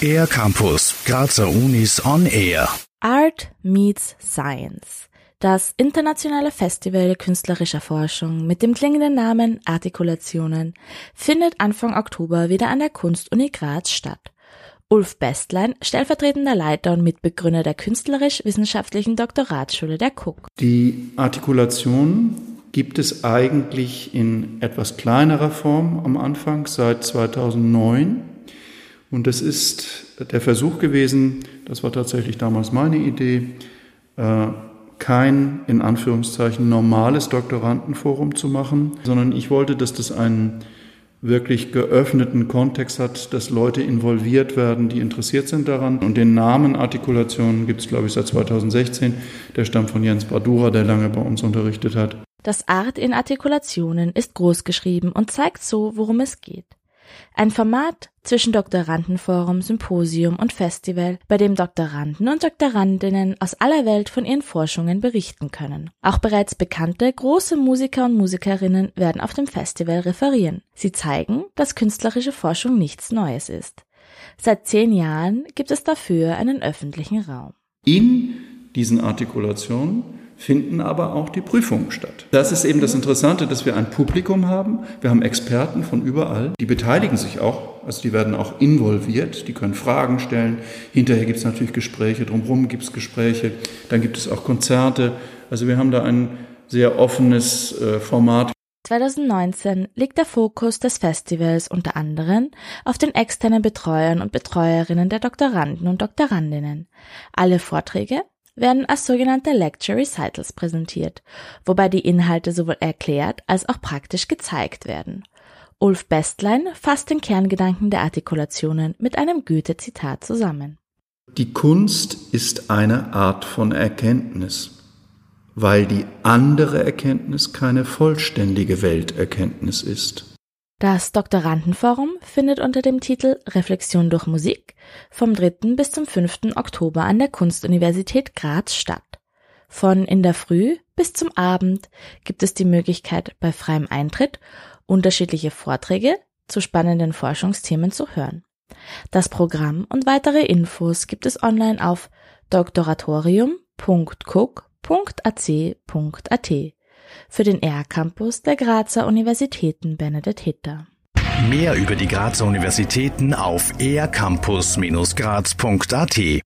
Air Campus, Grazer Unis on Air. Art meets Science. Das internationale Festival künstlerischer Forschung mit dem klingenden Namen Artikulationen findet Anfang Oktober wieder an der Kunstuni Graz statt. Ulf Bestlein, stellvertretender Leiter und Mitbegründer der künstlerisch-wissenschaftlichen Doktoratsschule der Cook. Die Artikulation gibt es eigentlich in etwas kleinerer Form am Anfang seit 2009. Und es ist der Versuch gewesen, das war tatsächlich damals meine Idee, äh, kein in Anführungszeichen normales Doktorandenforum zu machen, sondern ich wollte, dass das einen wirklich geöffneten Kontext hat, dass Leute involviert werden, die interessiert sind daran. Und den Namen Artikulation gibt es, glaube ich, seit 2016. Der stammt von Jens Bradura, der lange bei uns unterrichtet hat. Das Art in Artikulationen ist groß geschrieben und zeigt so, worum es geht. Ein Format zwischen Doktorandenforum, Symposium und Festival, bei dem Doktoranden und Doktorandinnen aus aller Welt von ihren Forschungen berichten können. Auch bereits bekannte große Musiker und Musikerinnen werden auf dem Festival referieren. Sie zeigen, dass künstlerische Forschung nichts Neues ist. Seit zehn Jahren gibt es dafür einen öffentlichen Raum. In diesen Artikulationen finden aber auch die Prüfungen statt. Das ist eben das Interessante, dass wir ein Publikum haben. Wir haben Experten von überall, die beteiligen sich auch, also die werden auch involviert, die können Fragen stellen. Hinterher gibt es natürlich Gespräche, drumherum gibt es Gespräche, dann gibt es auch Konzerte. Also wir haben da ein sehr offenes äh, Format. 2019 liegt der Fokus des Festivals unter anderem auf den externen Betreuern und Betreuerinnen der Doktoranden und Doktorandinnen. Alle Vorträge werden als sogenannte Lecture Recitals präsentiert, wobei die Inhalte sowohl erklärt als auch praktisch gezeigt werden. Ulf Bestlein fasst den Kerngedanken der Artikulationen mit einem Goethe-Zitat zusammen. Die Kunst ist eine Art von Erkenntnis, weil die andere Erkenntnis keine vollständige Welterkenntnis ist. Das Doktorandenforum findet unter dem Titel Reflexion durch Musik vom 3. bis zum 5. Oktober an der Kunstuniversität Graz statt. Von in der Früh bis zum Abend gibt es die Möglichkeit, bei freiem Eintritt unterschiedliche Vorträge zu spannenden Forschungsthemen zu hören. Das Programm und weitere Infos gibt es online auf doktoratorium.cook.ac.at für den R-Campus der Grazer Universitäten Benedikt Hitter. Mehr über die Grazer Universitäten auf ercampus-graz.at